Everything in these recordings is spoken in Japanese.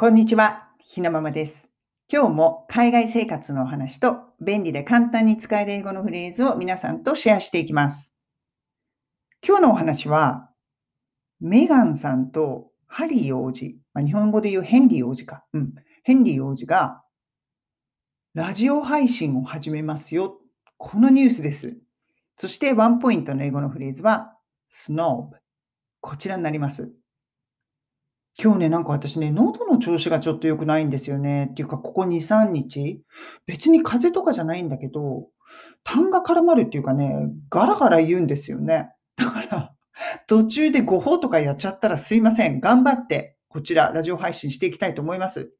こんにちは、ひなままです。今日も海外生活のお話と便利で簡単に使える英語のフレーズを皆さんとシェアしていきます。今日のお話は、メガンさんとハリー王子、まあ、日本語で言うヘンリー王子か。うん。ヘンリー王子がラジオ配信を始めますよ。このニュースです。そしてワンポイントの英語のフレーズは snob。こちらになります。今日ね、なんか私ね、喉調子がちょっと良くないんですよね。っていうか、ここ2、3日、別に風邪とかじゃないんだけど、痰が絡まるっていうかね、ガラガラ言うんですよね。だから、途中で誤報とかやっちゃったらすいません。頑張って、こちら、ラジオ配信していきたいと思います。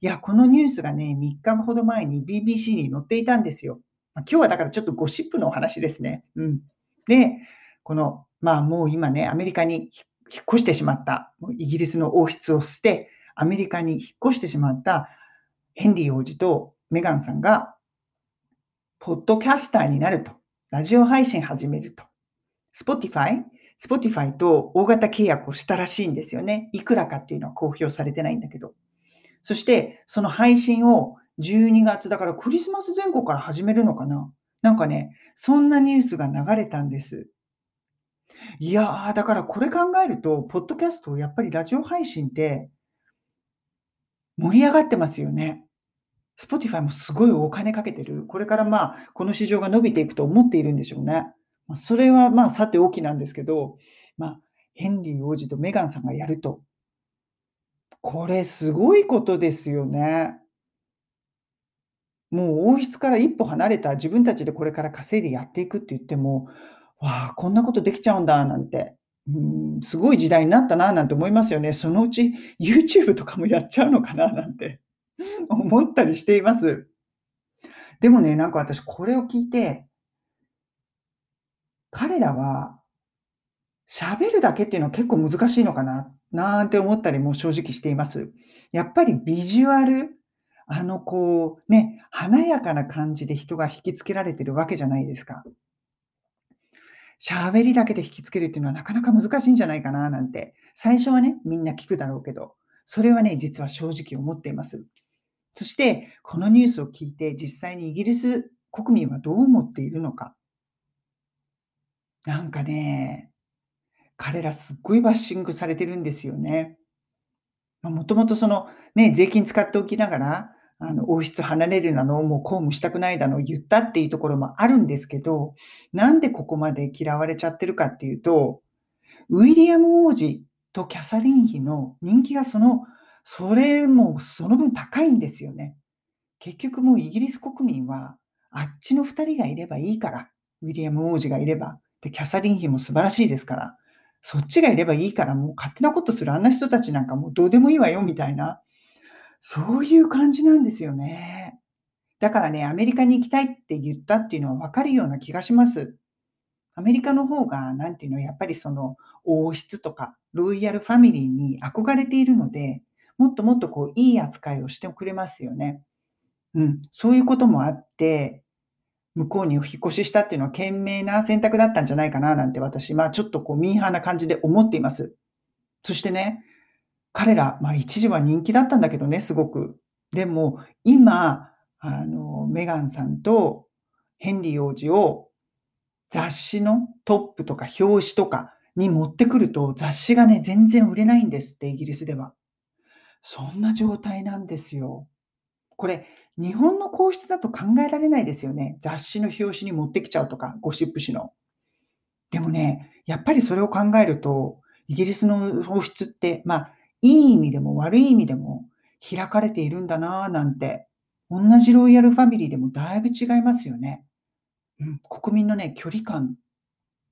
いや、このニュースがね、3日ほど前に BBC に載っていたんですよ。ま、今日はだからちょっとゴシップのお話ですね。うん。で、この、まあもう今ね、アメリカに引っ越してしまった、イギリスの王室を捨て、アメリカに引っ越してしまったヘンリー王子とメガンさんが、ポッドキャスターになると、ラジオ配信始めると。Spotify、Spotify と大型契約をしたらしいんですよね。いくらかっていうのは公表されてないんだけど。そして、その配信を12月、だからクリスマス前後から始めるのかななんかね、そんなニュースが流れたんです。いやー、だからこれ考えると、ポッドキャスト、やっぱりラジオ配信って、盛り上がってますよね。Spotify もすごいお金かけてる。これからまあ、この市場が伸びていくと思っているんでしょうね。それはまあ、さておきなんですけど、まあ、ヘンリー王子とメガンさんがやると。これすごいことですよね。もう王室から一歩離れた自分たちでこれから稼いでやっていくって言っても、わあ、こんなことできちゃうんだなんて、うん、すごい時代になったななんて思いますよね。そのうち YouTube とかもやっちゃうのかななんて 思ったりしています。でもね、なんか私これを聞いて、彼らは喋るだけっていうのは結構難しいのかななんて思ったりも正直しています。やっぱりビジュアル、あのこうね、華やかな感じで人が引きつけられてるわけじゃないですか。喋りだけで引きつけるっていうのはなかなか難しいんじゃないかななんて、最初はね、みんな聞くだろうけど、それはね、実は正直思っています。そして、このニュースを聞いて、実際にイギリス国民はどう思っているのか。なんかね、彼らすっごいバッシングされてるんですよね。もともとその、ね、税金使っておきながら、あの王室離れるなの、もう公務したくないだの言ったっていうところもあるんですけど、なんでここまで嫌われちゃってるかっていうと、ウィリアム王子とキャサリン妃の人気がその、それもその分高いんですよね。結局もうイギリス国民は、あっちの2人がいればいいから、ウィリアム王子がいれば、で、キャサリン妃も素晴らしいですから、そっちがいればいいから、もう勝手なことするあんな人たちなんかもうどうでもいいわよみたいな、そういう感じなんですよね。だからね、アメリカに行きたいって言ったっていうのは分かるような気がします。アメリカの方が、なんていうの、やっぱりその王室とかロイヤルファミリーに憧れているので、もっともっとこういい扱いをしてくれますよね。うん、そういうこともあって、向こうにお引っ越ししたっていうのは賢明な選択だったんじゃないかななんて私、まあちょっとこうミーハーな感じで思っています。そしてね、彼ら、まあ一時は人気だったんだけどね、すごく。でも今、あの、メガンさんとヘンリー王子を雑誌のトップとか表紙とかに持ってくると雑誌がね、全然売れないんですって、イギリスでは。そんな状態なんですよ。これ、日本の皇室だと考えられないですよね。雑誌の表紙に持ってきちゃうとか、ゴシップ誌の。でもね、やっぱりそれを考えると、イギリスの王室って、まあ、いい意味でも悪い意味でも開かれているんだなぁなんて、同じロイヤルファミリーでもだいぶ違いますよね。うん、国民のね、距離感、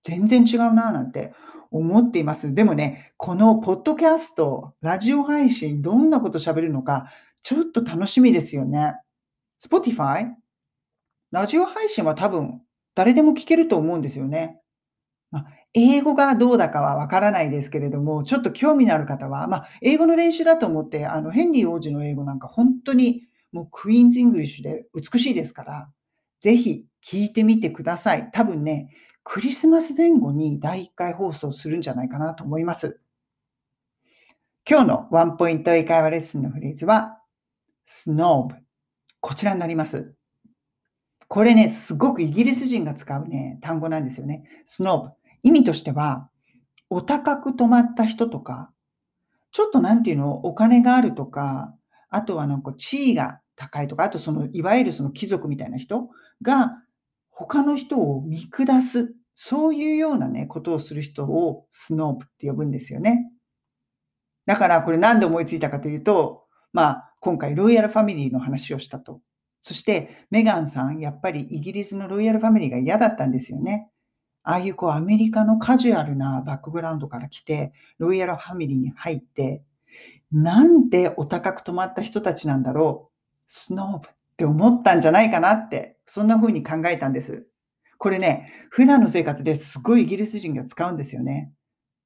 全然違うなぁなんて思っています。でもね、このポッドキャスト、ラジオ配信、どんなこと喋るのか、ちょっと楽しみですよね。Spotify? ラジオ配信は多分誰でも聞けると思うんですよね。まあ、英語がどうだかはわからないですけれども、ちょっと興味のある方は、まあ、英語の練習だと思って、あの、ヘンリー王子の英語なんか本当にもうクイーンズ・イングリッシュで美しいですから、ぜひ聞いてみてください。多分ね、クリスマス前後に第1回放送するんじゃないかなと思います。今日のワンポイント英会話レッスンのフレーズは snob。こちらになります。これね、すごくイギリス人が使うね、単語なんですよね。snob。意味としては、お高く止まった人とか、ちょっとなんていうの、お金があるとか、あとはなんか地位が高いとか、あとその、いわゆるその貴族みたいな人が、他の人を見下す、そういうようなね、ことをする人をスノーブって呼ぶんですよね。だからこれ何で思いついたかというと、まあ、今回ロイヤルファミリーの話をしたと。そしてメガンさん、やっぱりイギリスのロイヤルファミリーが嫌だったんですよね。ああいうこうアメリカのカジュアルなバックグラウンドから来て、ロイヤルファミリーに入って、なんでお高く泊まった人たちなんだろう、スノーブって思ったんじゃないかなって、そんな風に考えたんです。これね、普段の生活ですごいイギリス人が使うんですよね。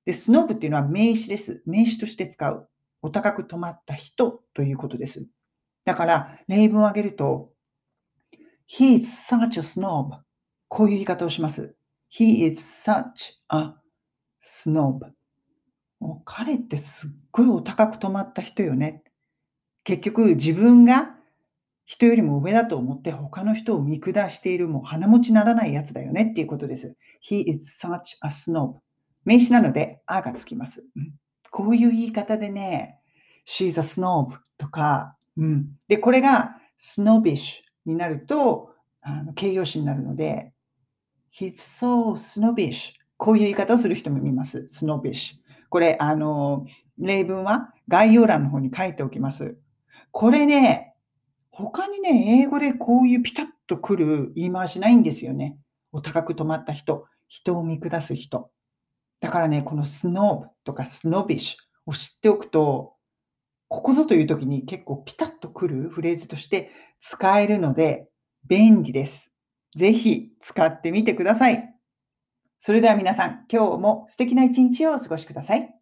で、スノーブっていうのは名詞です。名詞として使う。お高く泊まった人ということです。だから、例文を挙げると、He's such a snob. こういう言い方をします。He is such a snob. 彼ってすっごいお高く止まった人よね。結局自分が人よりも上だと思って他の人を見下しているもう鼻持ちならないやつだよねっていうことです。He is such a snob. 名詞なので、あがつきます。こういう言い方でね、she's a snob とか、うん、で、これが snobbish になるとあの形容詞になるので、He's so snobbish. こういう言い方をする人もいます。snobbish。これ、あの、例文は概要欄の方に書いておきます。これね、他にね、英語でこういうピタッとくる言い回しないんですよね。お高く止まった人、人を見下す人。だからね、この snob とか snobbish を知っておくと、ここぞという時に結構ピタッとくるフレーズとして使えるので便利です。ぜひ使ってみてください。それでは皆さん、今日も素敵な一日をお過ごしください。